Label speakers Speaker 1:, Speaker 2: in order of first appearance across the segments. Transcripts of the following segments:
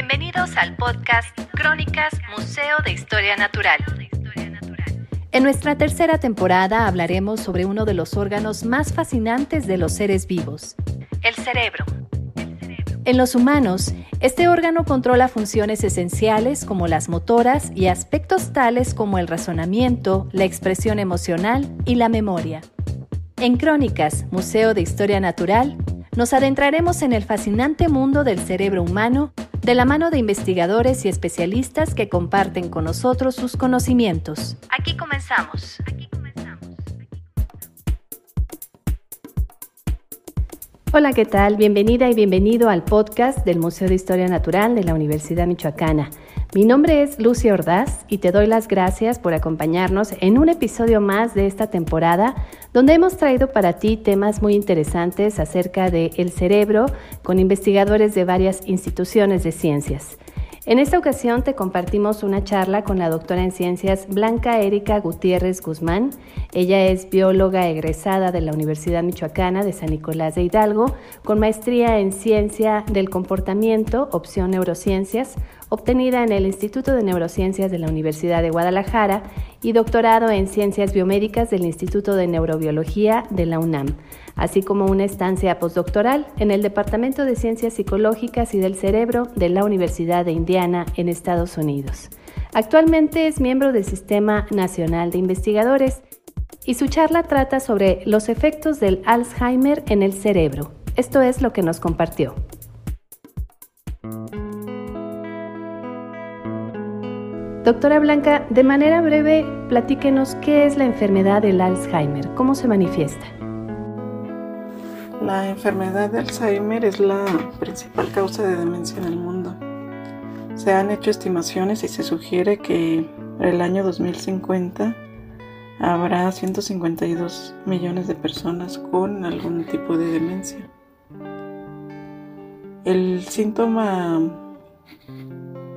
Speaker 1: Bienvenidos al podcast Crónicas Museo de Historia Natural.
Speaker 2: En nuestra tercera temporada hablaremos sobre uno de los órganos más fascinantes de los seres vivos, el cerebro. En los humanos, este órgano controla funciones esenciales como las motoras y aspectos tales como el razonamiento, la expresión emocional y la memoria. En Crónicas, Museo de Historia Natural, nos adentraremos en el fascinante mundo del cerebro humano de la mano de investigadores y especialistas que comparten con nosotros sus conocimientos.
Speaker 1: Aquí comenzamos.
Speaker 2: Hola, ¿qué tal? Bienvenida y bienvenido al podcast del Museo de Historia Natural de la Universidad Michoacana. Mi nombre es Lucia Ordaz y te doy las gracias por acompañarnos en un episodio más de esta temporada donde hemos traído para ti temas muy interesantes acerca del el cerebro con investigadores de varias instituciones de ciencias. En esta ocasión te compartimos una charla con la doctora en ciencias Blanca Erika Gutiérrez Guzmán. Ella es bióloga egresada de la Universidad Michoacana de San Nicolás de Hidalgo, con maestría en ciencia del comportamiento, opción neurociencias, obtenida en el Instituto de Neurociencias de la Universidad de Guadalajara y doctorado en ciencias biomédicas del Instituto de Neurobiología de la UNAM así como una estancia postdoctoral en el Departamento de Ciencias Psicológicas y del Cerebro de la Universidad de Indiana en Estados Unidos. Actualmente es miembro del Sistema Nacional de Investigadores y su charla trata sobre los efectos del Alzheimer en el cerebro. Esto es lo que nos compartió. Doctora Blanca, de manera breve, platíquenos qué es la enfermedad del Alzheimer, cómo se manifiesta.
Speaker 3: La enfermedad de Alzheimer es la principal causa de demencia en el mundo. Se han hecho estimaciones y se sugiere que para el año 2050 habrá 152 millones de personas con algún tipo de demencia. El síntoma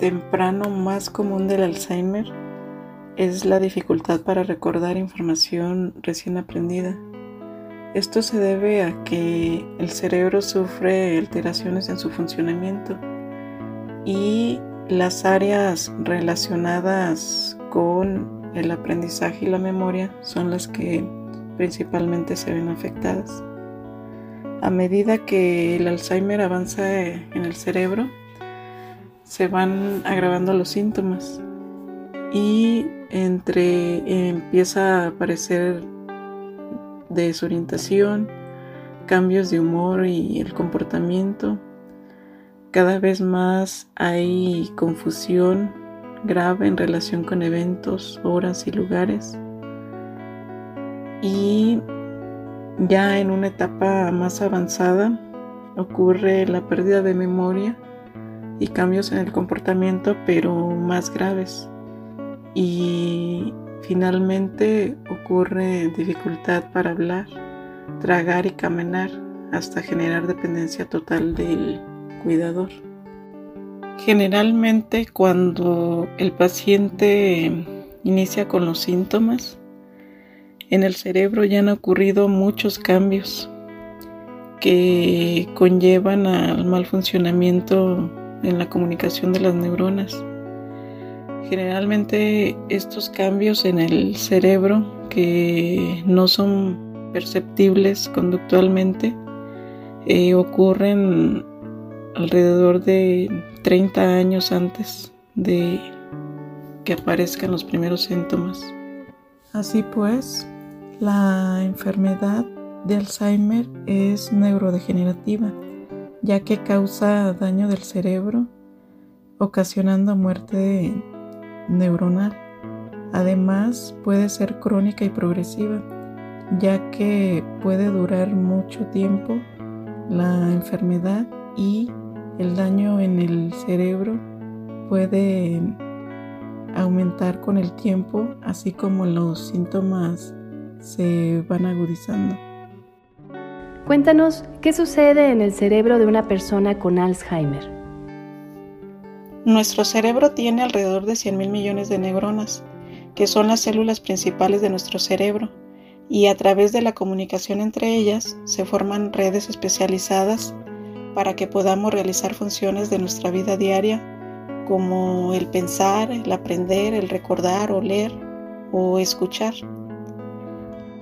Speaker 3: temprano más común del Alzheimer es la dificultad para recordar información recién aprendida esto se debe a que el cerebro sufre alteraciones en su funcionamiento y las áreas relacionadas con el aprendizaje y la memoria son las que principalmente se ven afectadas. A medida que el Alzheimer avanza en el cerebro, se van agravando los síntomas y entre empieza a aparecer desorientación, cambios de humor y el comportamiento. Cada vez más hay confusión grave en relación con eventos, horas y lugares. Y ya en una etapa más avanzada ocurre la pérdida de memoria y cambios en el comportamiento, pero más graves. Y Finalmente ocurre dificultad para hablar, tragar y caminar hasta generar dependencia total del cuidador. Generalmente cuando el paciente inicia con los síntomas, en el cerebro ya han ocurrido muchos cambios que conllevan al mal funcionamiento en la comunicación de las neuronas. Generalmente estos cambios en el cerebro que no son perceptibles conductualmente eh, ocurren alrededor de 30 años antes de que aparezcan los primeros síntomas. Así pues, la enfermedad de Alzheimer es neurodegenerativa, ya que causa daño del cerebro, ocasionando muerte neuronal. Además, puede ser crónica y progresiva, ya que puede durar mucho tiempo la enfermedad y el daño en el cerebro puede aumentar con el tiempo, así como los síntomas se van agudizando.
Speaker 2: Cuéntanos, ¿qué sucede en el cerebro de una persona con Alzheimer?
Speaker 3: Nuestro cerebro tiene alrededor de 100 mil millones de neuronas, que son las células principales de nuestro cerebro, y a través de la comunicación entre ellas se forman redes especializadas para que podamos realizar funciones de nuestra vida diaria como el pensar, el aprender, el recordar, oler o escuchar.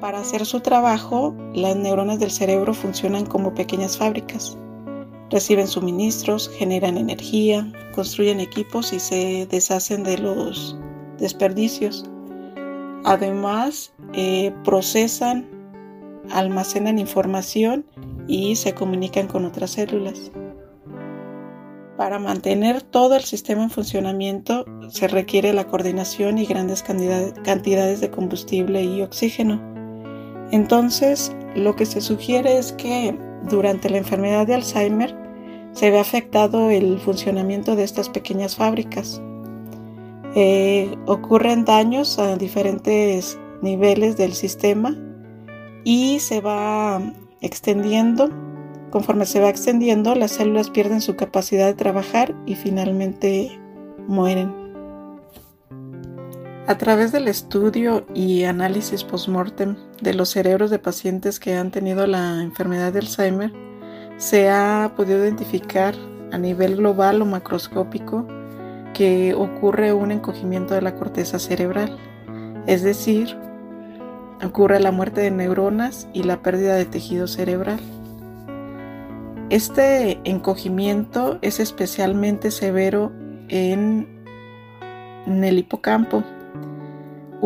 Speaker 3: Para hacer su trabajo, las neuronas del cerebro funcionan como pequeñas fábricas. Reciben suministros, generan energía, construyen equipos y se deshacen de los desperdicios. Además, eh, procesan, almacenan información y se comunican con otras células. Para mantener todo el sistema en funcionamiento se requiere la coordinación y grandes cantidades de combustible y oxígeno. Entonces, lo que se sugiere es que durante la enfermedad de Alzheimer se ve afectado el funcionamiento de estas pequeñas fábricas. Eh, ocurren daños a diferentes niveles del sistema y se va extendiendo. Conforme se va extendiendo, las células pierden su capacidad de trabajar y finalmente mueren. A través del estudio y análisis post-mortem de los cerebros de pacientes que han tenido la enfermedad de Alzheimer, se ha podido identificar a nivel global o macroscópico que ocurre un encogimiento de la corteza cerebral, es decir, ocurre la muerte de neuronas y la pérdida de tejido cerebral. Este encogimiento es especialmente severo en, el hipocampo,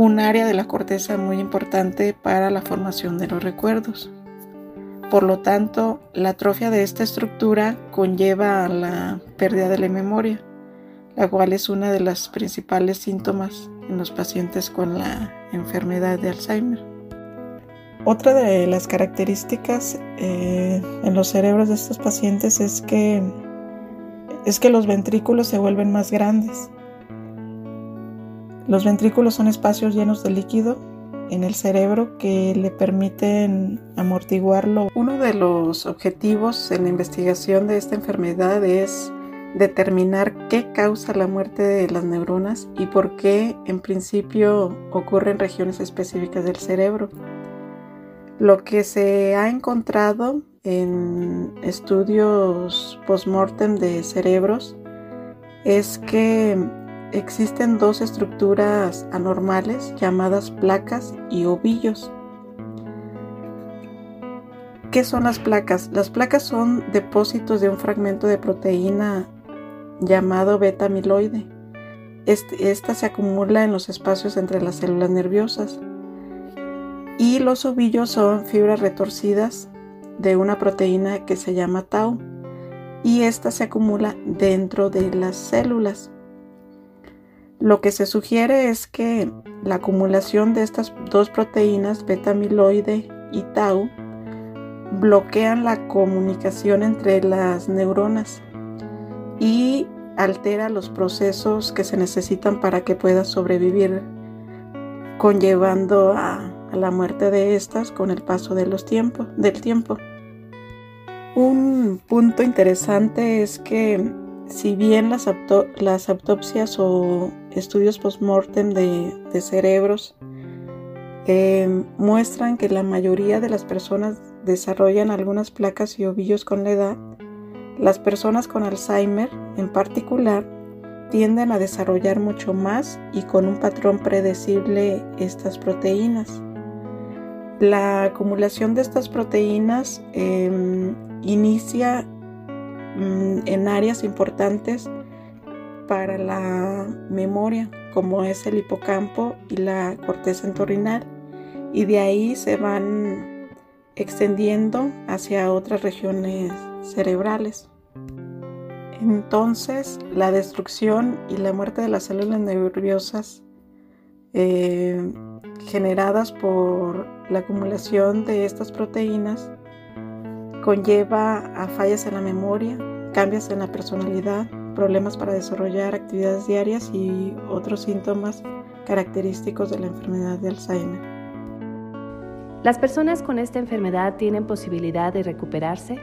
Speaker 3: un área de la corteza muy importante para la formación de los recuerdos. Por lo tanto, la atrofia de esta estructura conlleva a la pérdida de la memoria, la cual es una de las principales síntomas en los pacientes con la enfermedad de Alzheimer. Otra de las características eh, en los cerebros de estos pacientes es que, es que los ventrículos se vuelven más grandes los ventrículos son espacios llenos de líquido en el cerebro que le permiten amortiguarlo. Uno de los objetivos en la investigación de esta enfermedad es determinar qué causa la muerte de las neuronas y por qué en principio ocurre en regiones específicas del cerebro. Lo que se ha encontrado en estudios post-mortem de cerebros es que existen dos estructuras anormales llamadas placas y ovillos. ¿Qué son las placas? Las placas son depósitos de un fragmento de proteína llamado beta amiloide. Este, esta se acumula en los espacios entre las células nerviosas. Y los ovillos son fibras retorcidas de una proteína que se llama tau. Y esta se acumula dentro de las células. Lo que se sugiere es que la acumulación de estas dos proteínas, beta-amiloide y tau, bloquean la comunicación entre las neuronas y altera los procesos que se necesitan para que pueda sobrevivir, conllevando a, la muerte de estas con el paso de los del tiempo. Un punto interesante es que si bien las, autopsias o estudios post-mortem de, cerebros eh, muestran que la mayoría de las personas desarrollan algunas placas y ovillos con la edad, las personas con Alzheimer en particular tienden a desarrollar mucho más y con un patrón predecible estas proteínas. La acumulación de estas proteínas em, inicia en áreas importantes para la memoria, como es el hipocampo y la corteza entorrinal, y de ahí se van extendiendo hacia otras regiones cerebrales. Entonces, la destrucción y la muerte de las células nerviosas eh, generadas por la acumulación de estas proteínas conlleva a fallas en la memoria, cambios en la personalidad, problemas para desarrollar actividades diarias y otros síntomas característicos de la enfermedad de Alzheimer.
Speaker 2: ¿Las personas con esta enfermedad tienen posibilidad de recuperarse?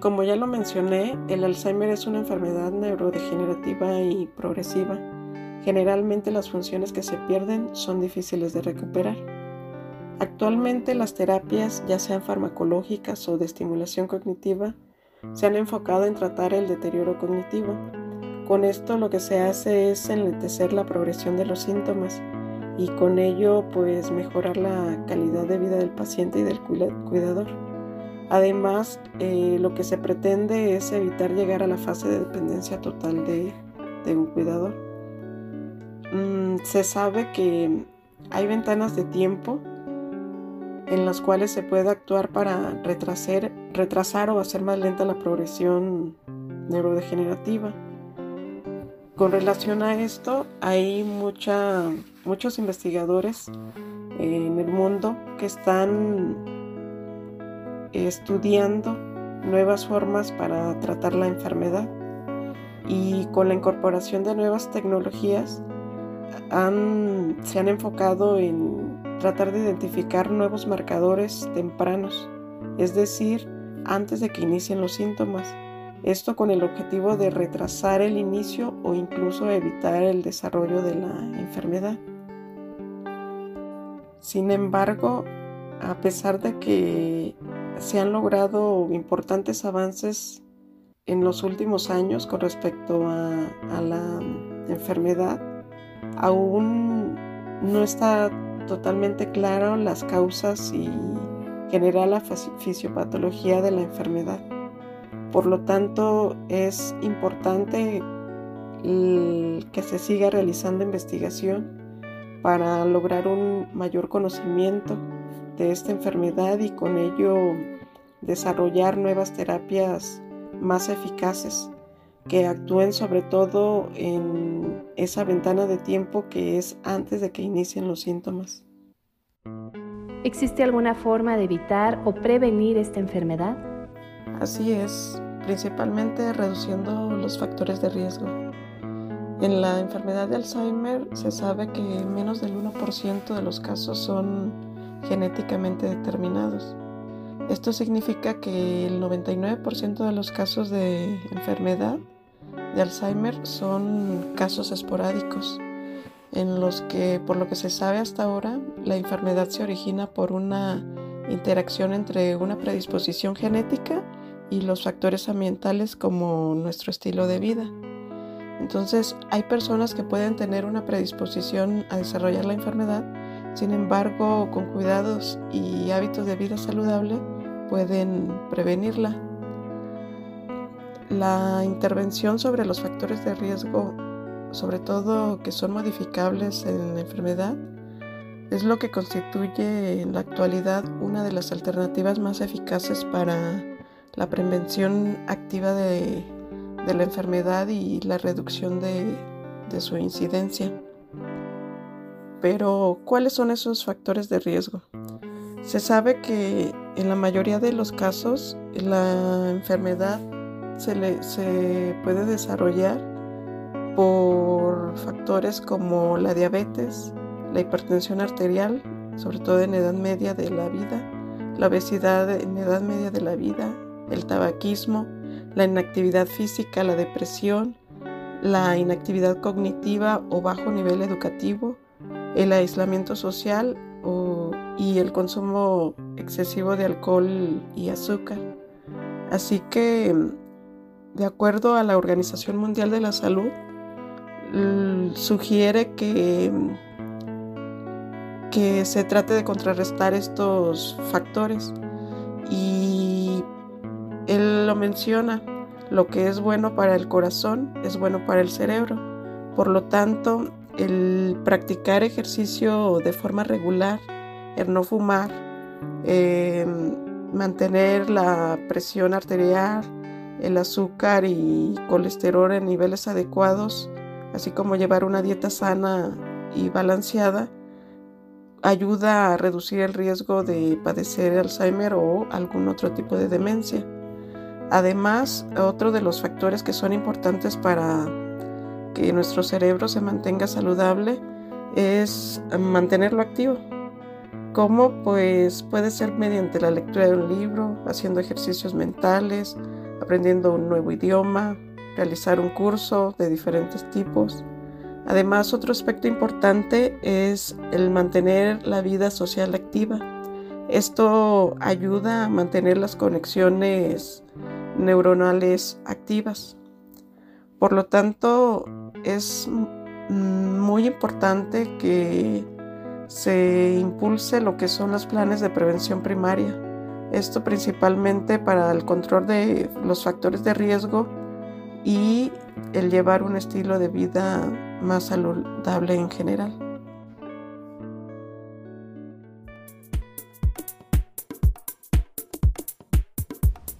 Speaker 3: Como ya lo mencioné, el Alzheimer es una enfermedad neurodegenerativa y progresiva. Generalmente las funciones que se pierden son difíciles de recuperar. Actualmente las terapias, ya sean farmacológicas o de estimulación cognitiva, se han enfocado en tratar el deterioro cognitivo, Con esto lo que se hace es enlentecer la progresión de los síntomas y con ello pues mejorar la calidad de vida del paciente y del cuidador. Además, eh, lo que se pretende es evitar llegar a la fase de dependencia total de, un cuidador. Mm, se sabe que hay ventanas de tiempo en las cuales se puede actuar para retrasar, retrasar o hacer más lenta la progresión neurodegenerativa. Con relación a esto, hay muchos investigadores en el mundo que están estudiando nuevas formas para tratar la enfermedad y con la incorporación de nuevas tecnologías se han enfocado en tratar de identificar nuevos marcadores tempranos, es decir, antes de que inicien los síntomas. Esto con el objetivo de retrasar el inicio o incluso evitar el desarrollo de la enfermedad. Sin embargo, a pesar de que se han logrado importantes avances en los últimos años con respecto a, la enfermedad, aún no está totalmente claro las causas y general la fisiopatología de la enfermedad. Por lo tanto, es importante que se siga realizando investigación para lograr un mayor conocimiento de esta enfermedad y con ello desarrollar nuevas terapias más eficaces que actúen sobre todo en esa ventana de tiempo que es antes de que inicien los síntomas.
Speaker 2: ¿Existe alguna forma de evitar o prevenir esta enfermedad?
Speaker 3: Así es, principalmente reduciendo los factores de riesgo. En la enfermedad de Alzheimer se sabe que menos del 1% de los casos son genéticamente determinados. Esto significa que el 99% de los casos de enfermedad de Alzheimer son casos esporádicos en los que, por lo que se sabe hasta ahora, la enfermedad se origina por una interacción entre una predisposición genética y los factores ambientales como nuestro estilo de vida. Entonces, hay personas que pueden tener una predisposición a desarrollar la enfermedad, sin embargo, con cuidados y hábitos de vida saludable pueden prevenirla. La intervención sobre los factores de riesgo, sobre todo que son modificables en la enfermedad, es lo que constituye en la actualidad una de las alternativas más eficaces para la prevención activa de, la enfermedad y la reducción de, de su incidencia. Pero, ¿cuáles son esos factores de riesgo? Se sabe que en la mayoría de los casos la enfermedad se, puede desarrollar por factores como la diabetes, la hipertensión arterial, sobre todo en edad media de la vida, la obesidad en edad media de la vida, el tabaquismo, la inactividad física, la depresión, la inactividad cognitiva o bajo nivel educativo, el aislamiento social y el consumo excesivo de alcohol y azúcar. Así que de acuerdo a la Organización Mundial de la Salud, sugiere que, que se trate de contrarrestar estos factores. Y él lo menciona, lo que es bueno para el corazón es bueno para el cerebro. Por lo tanto, el practicar ejercicio de forma regular, el no fumar, eh, mantener la presión arterial, el azúcar y colesterol en niveles adecuados, así como llevar una dieta sana y balanceada, ayuda a reducir el riesgo de padecer Alzheimer o algún otro tipo de demencia. Además, otro de los factores que son importantes para que nuestro cerebro se mantenga saludable es mantenerlo activo. ¿Cómo? Pues puede ser mediante la lectura de un libro, haciendo ejercicios mentales, aprendiendo un nuevo idioma, realizar un curso de diferentes tipos. Además, otro aspecto importante es el mantener la vida social activa. Esto ayuda a mantener las conexiones neuronales activas. Por lo tanto, es muy importante que se impulse lo que son los planes de prevención primaria. Esto principalmente para el control de los factores de riesgo y el llevar un estilo de vida más saludable en general.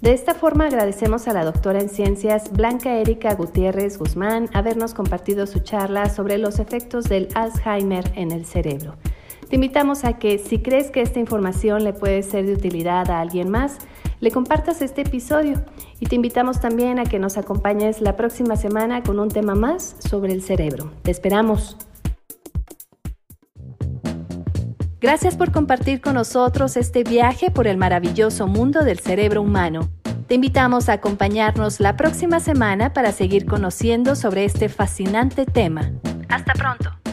Speaker 2: De esta forma agradecemos a la doctora en ciencias Blanca Erika Gutiérrez Guzmán habernos compartido su charla sobre los efectos del Alzheimer en el cerebro. Te invitamos a que si crees que esta información le puede ser de utilidad a alguien más, le compartas este episodio y te invitamos también a que nos acompañes la próxima semana con un tema más sobre el cerebro. Te esperamos. Gracias por compartir con nosotros este viaje por el maravilloso mundo del cerebro humano. Te invitamos a acompañarnos la próxima semana para seguir conociendo sobre este fascinante tema. Hasta pronto.